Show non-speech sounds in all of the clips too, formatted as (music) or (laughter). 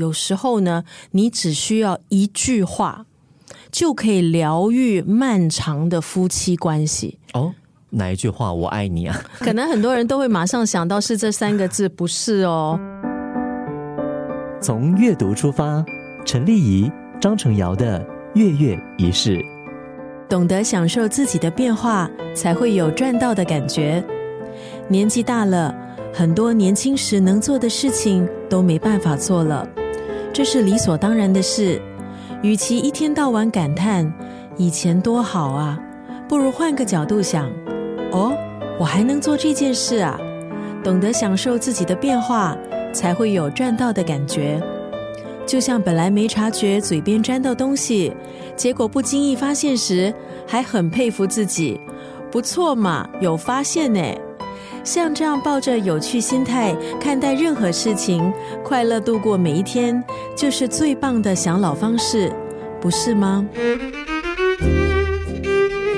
有时候呢，你只需要一句话，就可以疗愈漫长的夫妻关系。哦，哪一句话？我爱你啊！(laughs) 可能很多人都会马上想到是这三个字，不是哦。从阅读出发，陈丽仪、张成尧的月月仪式，懂得享受自己的变化，才会有赚到的感觉。年纪大了，很多年轻时能做的事情都没办法做了，这是理所当然的事。与其一天到晚感叹以前多好啊，不如换个角度想：哦，我还能做这件事啊！懂得享受自己的变化，才会有赚到的感觉。就像本来没察觉嘴边沾到东西，结果不经意发现时，还很佩服自己，不错嘛，有发现呢。像这样抱着有趣心态看待任何事情，快乐度过每一天，就是最棒的享老方式，不是吗？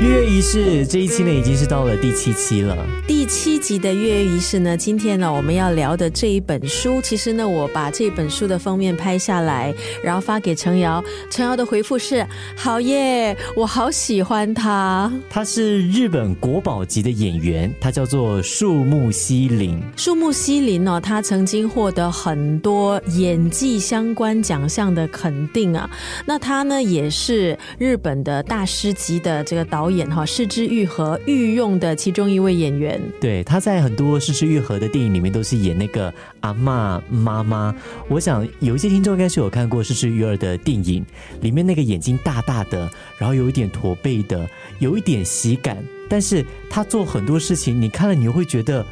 月月仪式这一期呢，已经是到了第七期了。第七集的月月仪式呢，今天呢，我们要聊的这一本书，其实呢，我把这本书的封面拍下来，然后发给程瑶。程瑶的回复是：好耶，我好喜欢他。他是日本国宝级的演员，他叫做树木希林。树木希林哦，他曾经获得很多演技相关奖项的肯定啊。那他呢，也是日本的大师级的这个导演哈，失之愈合御用的其中一位演员。对，他在很多失之愈合的电影里面都是演那个阿妈妈妈。我想有一些听众应该是有看过失之愈合的电影，里面那个眼睛大大的，然后有一点驼背的，有一点喜感，但是他做很多事情，你看了你又会觉得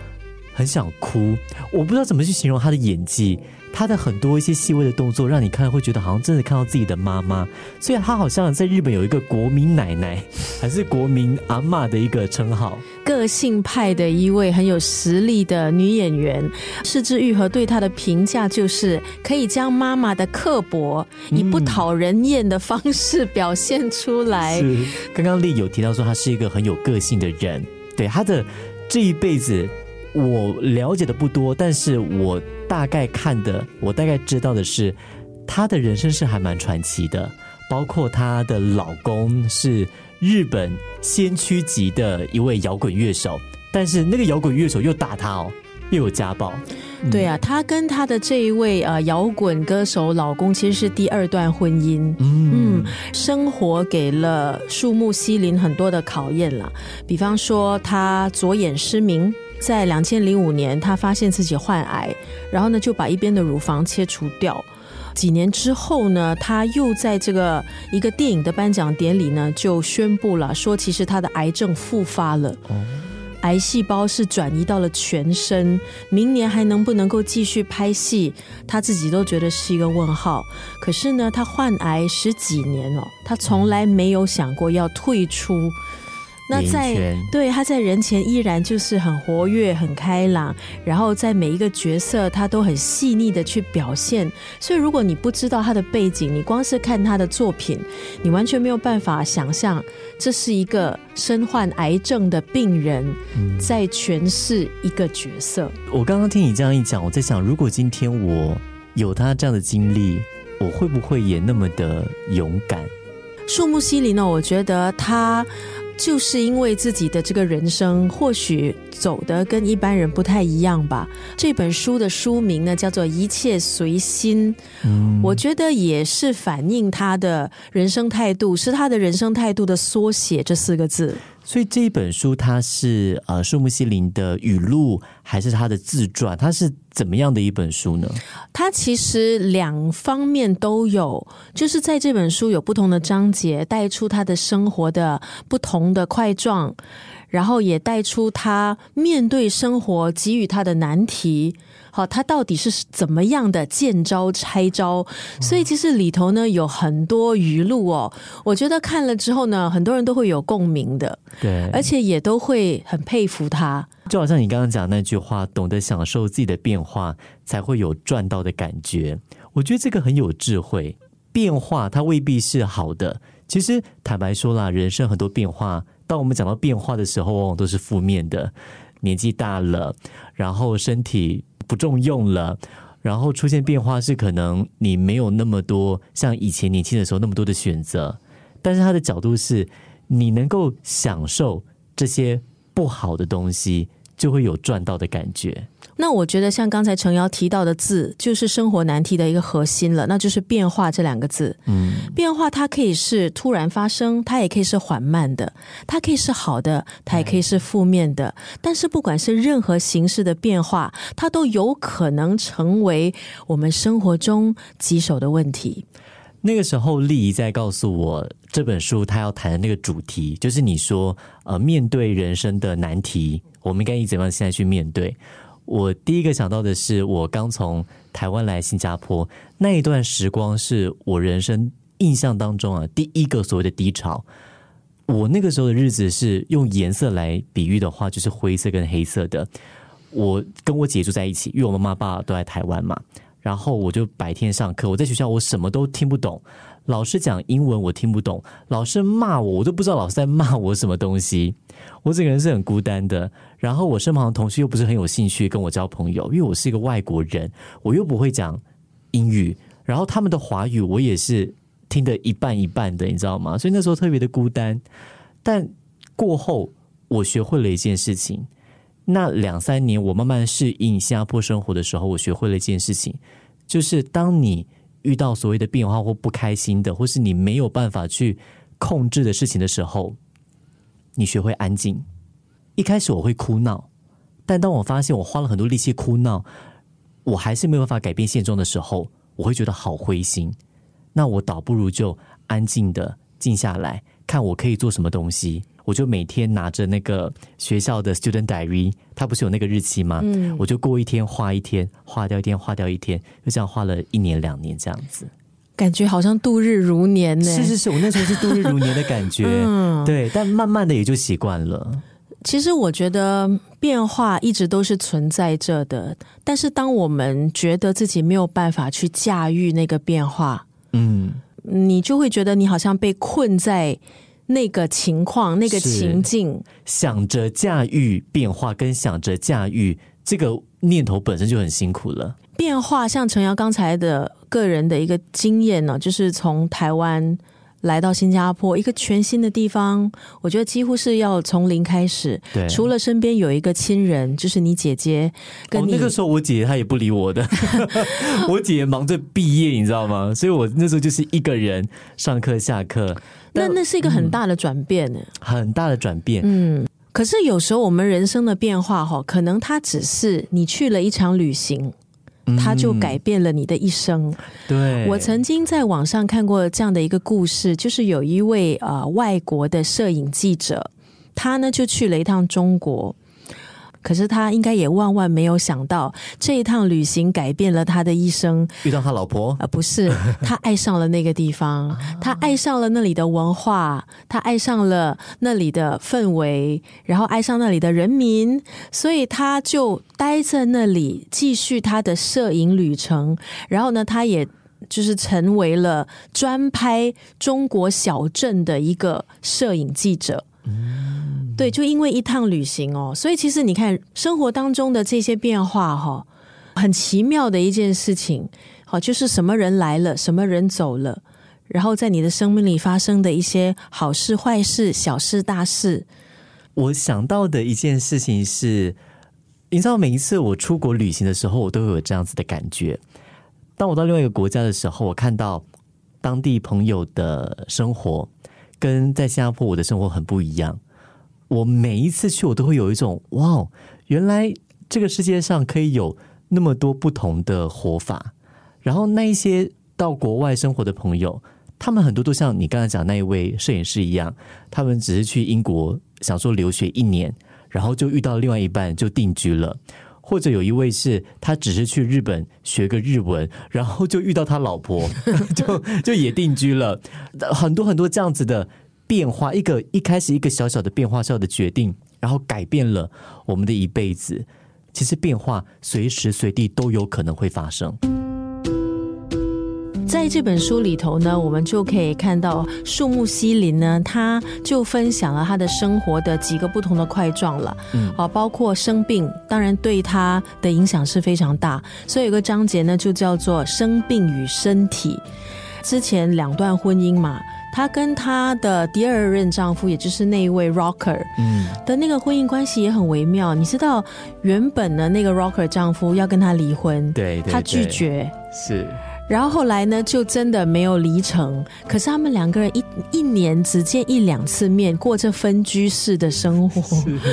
很想哭。我不知道怎么去形容他的演技。他的很多一些细微的动作，让你看会觉得好像真的看到自己的妈妈。所以，他好像在日本有一个国民奶奶，(laughs) 还是国民阿妈的一个称号。个性派的一位很有实力的女演员，柿之愈和对她的评价就是可以将妈妈的刻薄以不讨人厌的方式表现出来。是，刚刚丽有提到说她是一个很有个性的人，对她的这一辈子我了解的不多，但是我大概看的，我大概知道的是，她的人生是还蛮传奇的，包括她的老公是日本先驱级的一位摇滚乐手，但是那个摇滚乐手又打她哦，又有家暴。对啊，她跟她的这一位呃摇滚歌手老公其实是第二段婚姻。嗯，生活给了树木西林很多的考验了，比方说她左眼失明。在两千零五年，她发现自己患癌，然后呢就把一边的乳房切除掉。几年之后呢，她又在这个一个电影的颁奖典礼呢，就宣布了说，其实她的癌症复发了，癌细胞是转移到了全身，明年还能不能够继续拍戏，他自己都觉得是一个问号。可是呢，他患癌十几年哦，他从来没有想过要退出。那在对他在人前依然就是很活跃、很开朗，然后在每一个角色他都很细腻的去表现。所以如果你不知道他的背景，你光是看他的作品，你完全没有办法想象这是一个身患癌症的病人在诠释一个角色。我刚刚听你这样一讲，我在想，如果今天我有他这样的经历，我会不会也那么的勇敢？树木希林呢？我觉得他。就是因为自己的这个人生，或许走的跟一般人不太一样吧。这本书的书名呢，叫做《一切随心》，我觉得也是反映他的人生态度，是他的人生态度的缩写。这四个字。所以这一本书，它是呃树木希林的语录，还是他的自传？它是怎么样的一本书呢？它其实两方面都有，就是在这本书有不同的章节，带出他的生活的不同的块状，然后也带出他面对生活给予他的难题。好，他到底是怎么样的见招拆招？所以其实里头呢有很多语录哦，我觉得看了之后呢，很多人都会有共鸣的，对，而且也都会很佩服他。就好像你刚刚讲那句话，懂得享受自己的变化，才会有赚到的感觉。我觉得这个很有智慧。变化它未必是好的，其实坦白说啦，人生很多变化，当我们讲到变化的时候，往往都是负面的。年纪大了，然后身体。不重用了，然后出现变化是可能你没有那么多像以前年轻的时候那么多的选择，但是他的角度是你能够享受这些不好的东西，就会有赚到的感觉。那我觉得像刚才程瑶提到的字，就是生活难题的一个核心了，那就是变化这两个字。嗯，变化它可以是突然发生，它也可以是缓慢的，它可以是好的，它也可以是负面的。但是不管是任何形式的变化，它都有可能成为我们生活中棘手的问题。那个时候，丽仪在告诉我这本书他要谈的那个主题，就是你说呃，面对人生的难题，我们应该以怎么样现在去面对？我第一个想到的是，我刚从台湾来新加坡那一段时光，是我人生印象当中啊第一个所谓的低潮。我那个时候的日子是用颜色来比喻的话，就是灰色跟黑色的。我跟我姐住在一起，因为我妈妈爸爸都在台湾嘛，然后我就白天上课，我在学校我什么都听不懂。老师讲英文我听不懂，老师骂我我都不知道老师在骂我什么东西，我整个人是很孤单的。然后我身旁的同学又不是很有兴趣跟我交朋友，因为我是一个外国人，我又不会讲英语，然后他们的华语我也是听得一半一半的，你知道吗？所以那时候特别的孤单。但过后我学会了一件事情，那两三年我慢慢适应新加坡生活的时候，我学会了一件事情，就是当你。遇到所谓的变化或不开心的，或是你没有办法去控制的事情的时候，你学会安静。一开始我会哭闹，但当我发现我花了很多力气哭闹，我还是没有办法改变现状的时候，我会觉得好灰心。那我倒不如就安静的静下来，看我可以做什么东西。我就每天拿着那个学校的 student diary，它不是有那个日期吗？嗯，我就过一天画一天，画掉一天，画掉一天，就这样画了一年两年这样子，感觉好像度日如年呢。是是是，我那时候是度日如年的感觉，(laughs) 嗯，对，但慢慢的也就习惯了。其实我觉得变化一直都是存在着的，但是当我们觉得自己没有办法去驾驭那个变化，嗯，你就会觉得你好像被困在。那个情况，那个情境，想着驾驭变化，跟想着驾驭这个念头本身就很辛苦了。变化，像陈瑶刚才的个人的一个经验呢，就是从台湾。来到新加坡一个全新的地方，我觉得几乎是要从零开始。对，除了身边有一个亲人，就是你姐姐。跟你那个时候，我姐姐她也不理我的，(laughs) 我姐姐忙着毕业，你知道吗？所以我那时候就是一个人上课下课。那那是一个很大的转变呢，很大的转变。嗯，可是有时候我们人生的变化哈，可能它只是你去了一场旅行。它就改变了你的一生。对我曾经在网上看过这样的一个故事，就是有一位呃外国的摄影记者，他呢就去了一趟中国。可是他应该也万万没有想到，这一趟旅行改变了他的一生。遇到他老婆啊？不是，(laughs) 他爱上了那个地方，他爱上了那里的文化，他爱上了那里的氛围，然后爱上那里的人民，所以他就待在那里，继续他的摄影旅程。然后呢，他也就是成为了专拍中国小镇的一个摄影记者。对，就因为一趟旅行哦，所以其实你看生活当中的这些变化哈，很奇妙的一件事情。好，就是什么人来了，什么人走了，然后在你的生命里发生的一些好事、坏事、小事、大事。我想到的一件事情是，你知道，每一次我出国旅行的时候，我都会有这样子的感觉。当我到另外一个国家的时候，我看到当地朋友的生活跟在新加坡我的生活很不一样。我每一次去，我都会有一种哇，原来这个世界上可以有那么多不同的活法。然后那一些到国外生活的朋友，他们很多都像你刚才讲那一位摄影师一样，他们只是去英国想说留学一年，然后就遇到另外一半就定居了；或者有一位是他只是去日本学个日文，然后就遇到他老婆，(laughs) 就就也定居了。很多很多这样子的。变化一个一开始一个小小的变化小的决定，然后改变了我们的一辈子。其实变化随时随地都有可能会发生。在这本书里头呢，我们就可以看到树木西林呢，他就分享了他的生活的几个不同的块状了，嗯，啊，包括生病，当然对他的影响是非常大，所以有个章节呢就叫做生病与身体。之前两段婚姻嘛，她跟她的第二任丈夫，也就是那一位 Rocker，嗯，的那个婚姻关系也很微妙。你知道，原本呢那个 Rocker 丈夫要跟她离婚，对，她拒绝，是。然后后来呢，就真的没有离成。可是他们两个人一一年只见一两次面，过着分居式的生活。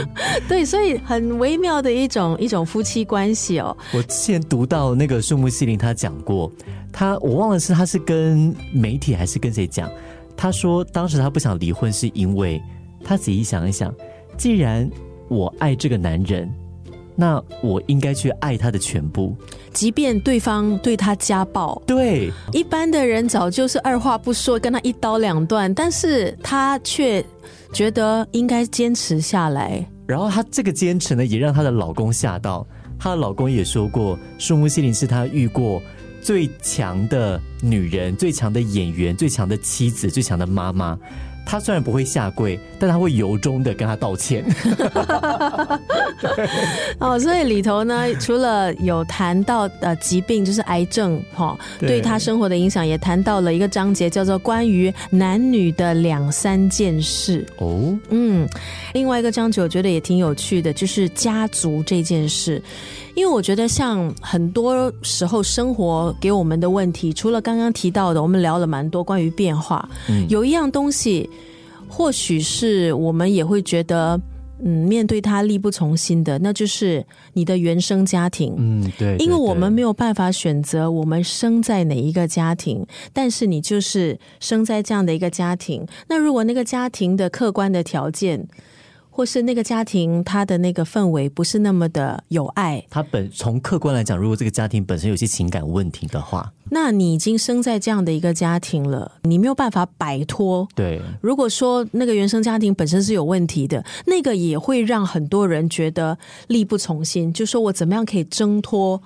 (laughs) 对，所以很微妙的一种一种夫妻关系哦。我之前读到那个树木希林，他讲过。他我忘了是他是跟媒体还是跟谁讲？他说当时他不想离婚，是因为他仔细想一想，既然我爱这个男人，那我应该去爱他的全部，即便对方对他家暴。对，一般的人早就是二话不说跟他一刀两断，但是他却觉得应该坚持下来。然后她这个坚持呢，也让她的老公吓到。她的老公也说过，树木希林是她遇过。最强的女人，最强的演员，最强的妻子，最强的妈妈。她虽然不会下跪，但他会由衷的跟他道歉。(laughs) 哦，所以里头呢，除了有谈到呃疾病，就是癌症哈，对他生活的影响，也谈到了一个章节，叫做关于男女的两三件事。哦，嗯，另外一个章节我觉得也挺有趣的，就是家族这件事。因为我觉得，像很多时候生活给我们的问题，除了刚刚提到的，我们聊了蛮多关于变化。嗯，有一样东西，或许是我们也会觉得，嗯，面对他力不从心的，那就是你的原生家庭。嗯，对，因为我们没有办法选择我们生在哪一个家庭，但是你就是生在这样的一个家庭。那如果那个家庭的客观的条件，或是那个家庭，他的那个氛围不是那么的有爱。他本从客观来讲，如果这个家庭本身有些情感问题的话，那你已经生在这样的一个家庭了，你没有办法摆脱。对，如果说那个原生家庭本身是有问题的，那个也会让很多人觉得力不从心。就说我怎么样可以挣脱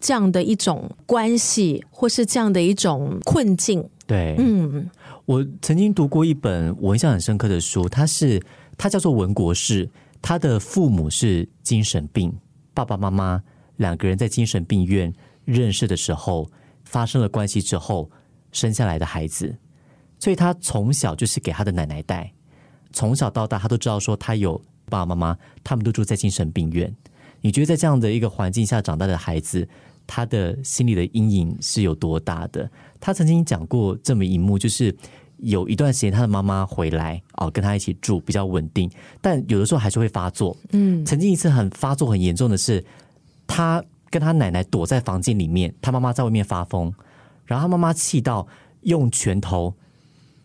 这样的一种关系，或是这样的一种困境？对，嗯，我曾经读过一本我印象很深刻的书，它是。他叫做文国士，他的父母是精神病，爸爸妈妈两个人在精神病院认识的时候发生了关系之后生下来的孩子，所以他从小就是给他的奶奶带，从小到大他都知道说他有爸爸妈妈，他们都住在精神病院。你觉得在这样的一个环境下长大的孩子，他的心里的阴影是有多大的？他曾经讲过这么一幕，就是。有一段时间，他的妈妈回来哦，跟他一起住比较稳定，但有的时候还是会发作。嗯，曾经一次很发作很严重的是，他跟他奶奶躲在房间里面，他妈妈在外面发疯，然后他妈妈气到用拳头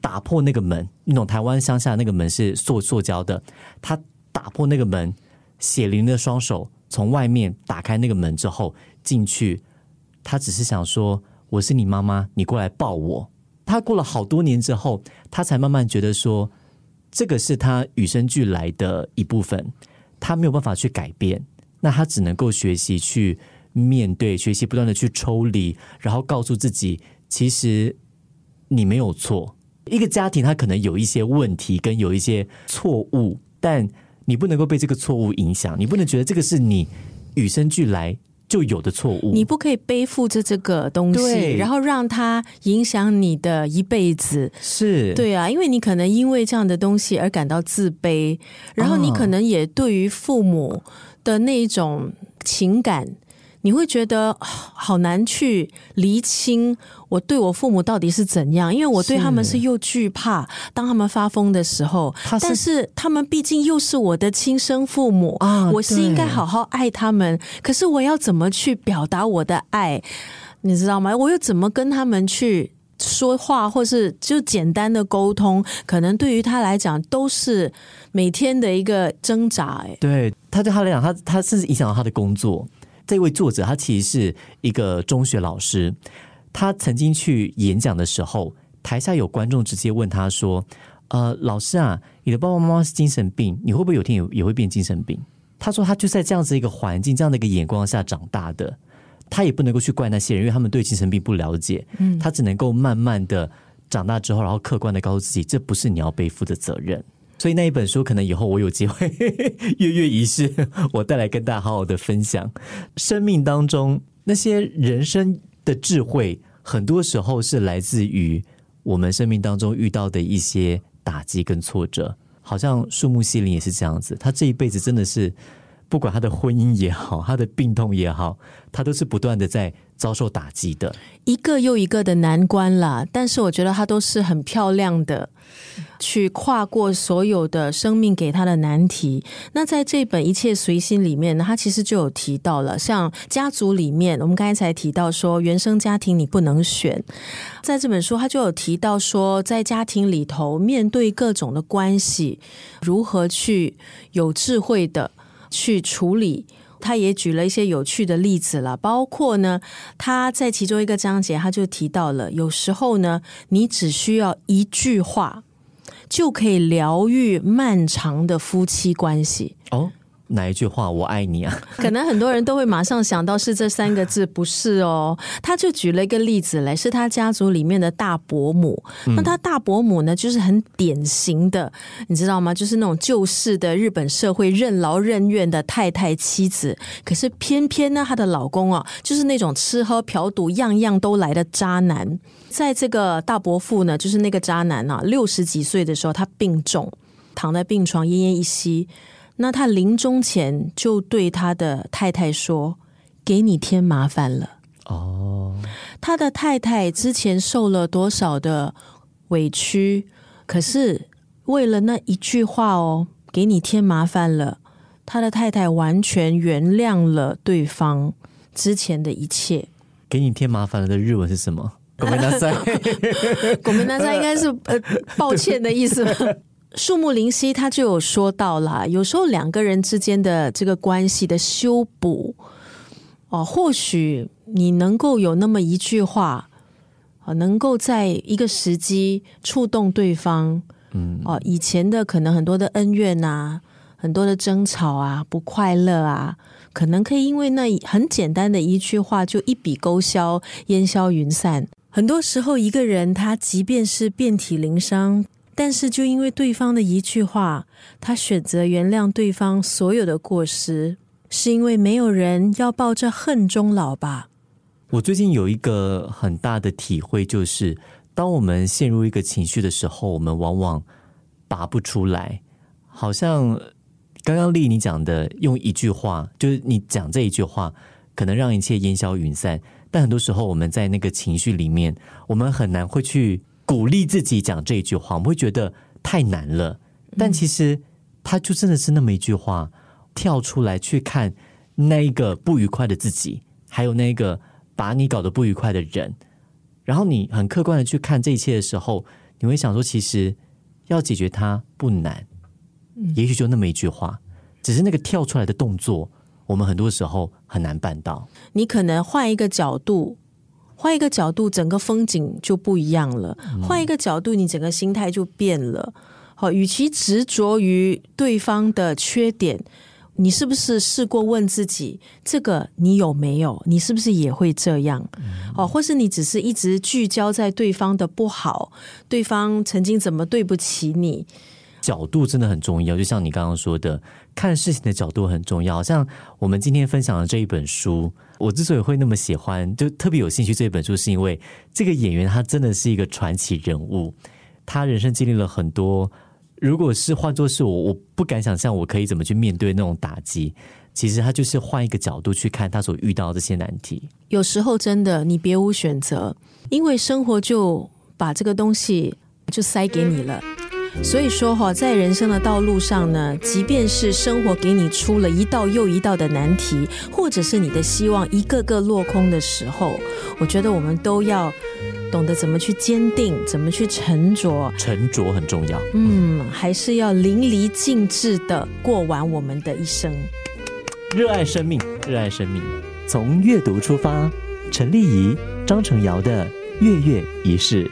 打破那个门。那种台湾乡下那个门是塑塑胶的，他打破那个门，血淋的双手从外面打开那个门之后进去，他只是想说：“我是你妈妈，你过来抱我。”他过了好多年之后，他才慢慢觉得说，这个是他与生俱来的一部分，他没有办法去改变，那他只能够学习去面对，学习不断的去抽离，然后告诉自己，其实你没有错。一个家庭他可能有一些问题跟有一些错误，但你不能够被这个错误影响，你不能觉得这个是你与生俱来。就有的错误，你不可以背负着这个东西，然后让它影响你的一辈子。是对啊，因为你可能因为这样的东西而感到自卑，然后你可能也对于父母的那一种情感。你会觉得好难去厘清我对我父母到底是怎样，因为我对他们是又惧怕，当他们发疯的时候，但是他们毕竟又是我的亲生父母啊，我是应该好好爱他们。可是我要怎么去表达我的爱，你知道吗？我又怎么跟他们去说话，或是就简单的沟通，可能对于他来讲都是每天的一个挣扎。哎，对他对他来讲，他他甚至影响到他的工作。这位作者他其实是一个中学老师，他曾经去演讲的时候，台下有观众直接问他说：“呃，老师啊，你的爸爸妈妈是精神病，你会不会有天也也会变精神病？”他说他就在这样子一个环境、这样的一个眼光下长大的。他也不能够去怪那些人，因为他们对精神病不了解。嗯，他只能够慢慢的长大之后，然后客观的告诉自己，这不是你要背负的责任。所以那一本书，可能以后我有机会 (laughs) 月月仪式，我带来跟大家好好的分享。生命当中那些人生的智慧，很多时候是来自于我们生命当中遇到的一些打击跟挫折。好像树木希林也是这样子，他这一辈子真的是。不管他的婚姻也好，他的病痛也好，他都是不断的在遭受打击的，一个又一个的难关啦。但是我觉得他都是很漂亮的，去跨过所有的生命给他的难题。那在这本《一切随心》里面呢，他其实就有提到了，像家族里面，我们刚才才提到说，原生家庭你不能选。在这本书，他就有提到说，在家庭里头面对各种的关系，如何去有智慧的。去处理，他也举了一些有趣的例子了，包括呢，他在其中一个章节，他就提到了，有时候呢，你只需要一句话，就可以疗愈漫长的夫妻关系哦。哪一句话我爱你啊？(laughs) 可能很多人都会马上想到是这三个字，不是哦。他就举了一个例子来，是他家族里面的大伯母。那他大伯母呢，就是很典型的，你知道吗？就是那种旧式的日本社会任劳任怨的太太妻子。可是偏偏呢，她的老公啊，就是那种吃喝嫖赌样样都来的渣男。在这个大伯父呢，就是那个渣男啊，六十几岁的时候，他病重，躺在病床奄奄一息。那他临终前就对他的太太说：“给你添麻烦了。”哦，他的太太之前受了多少的委屈，可是为了那一句话哦，“给你添麻烦了”，他的太太完全原谅了对方之前的一切。给你添麻烦了的日文是什么？(laughs) 国民大赛，国民大赛应该是呃抱歉的意思。树木灵犀他就有说到啦，有时候两个人之间的这个关系的修补，哦，或许你能够有那么一句话，啊，能够在一个时机触动对方，嗯，哦，以前的可能很多的恩怨啊，很多的争吵啊，不快乐啊，可能可以因为那很简单的一句话就一笔勾销，烟消云散。很多时候，一个人他即便是遍体鳞伤。但是，就因为对方的一句话，他选择原谅对方所有的过失，是因为没有人要抱着恨终老吧？我最近有一个很大的体会，就是当我们陷入一个情绪的时候，我们往往拔不出来。好像刚刚丽你讲的，用一句话，就是你讲这一句话，可能让一切烟消云散。但很多时候，我们在那个情绪里面，我们很难会去。鼓励自己讲这一句话，我们会觉得太难了。但其实，他就真的是那么一句话，跳出来去看那一个不愉快的自己，还有那个把你搞得不愉快的人。然后你很客观的去看这一切的时候，你会想说，其实要解决它不难，也许就那么一句话，只是那个跳出来的动作，我们很多时候很难办到。你可能换一个角度。换一个角度，整个风景就不一样了。换一个角度，你整个心态就变了。好，与其执着于对方的缺点，你是不是试过问自己，这个你有没有？你是不是也会这样？哦，或是你只是一直聚焦在对方的不好，对方曾经怎么对不起你？角度真的很重要，就像你刚刚说的，看事情的角度很重要。像我们今天分享的这一本书。我之所以会那么喜欢，就特别有兴趣这本书，是因为这个演员他真的是一个传奇人物。他人生经历了很多，如果是换作是我，我不敢想象我可以怎么去面对那种打击。其实他就是换一个角度去看他所遇到这些难题。有时候真的你别无选择，因为生活就把这个东西就塞给你了。所以说哈，在人生的道路上呢，即便是生活给你出了一道又一道的难题，或者是你的希望一个个落空的时候，我觉得我们都要懂得怎么去坚定，怎么去沉着。沉着很重要。嗯，还是要淋漓尽致的过完我们的一生。热爱生命，热爱生命，从阅读出发。陈丽仪、张成尧的月月仪式。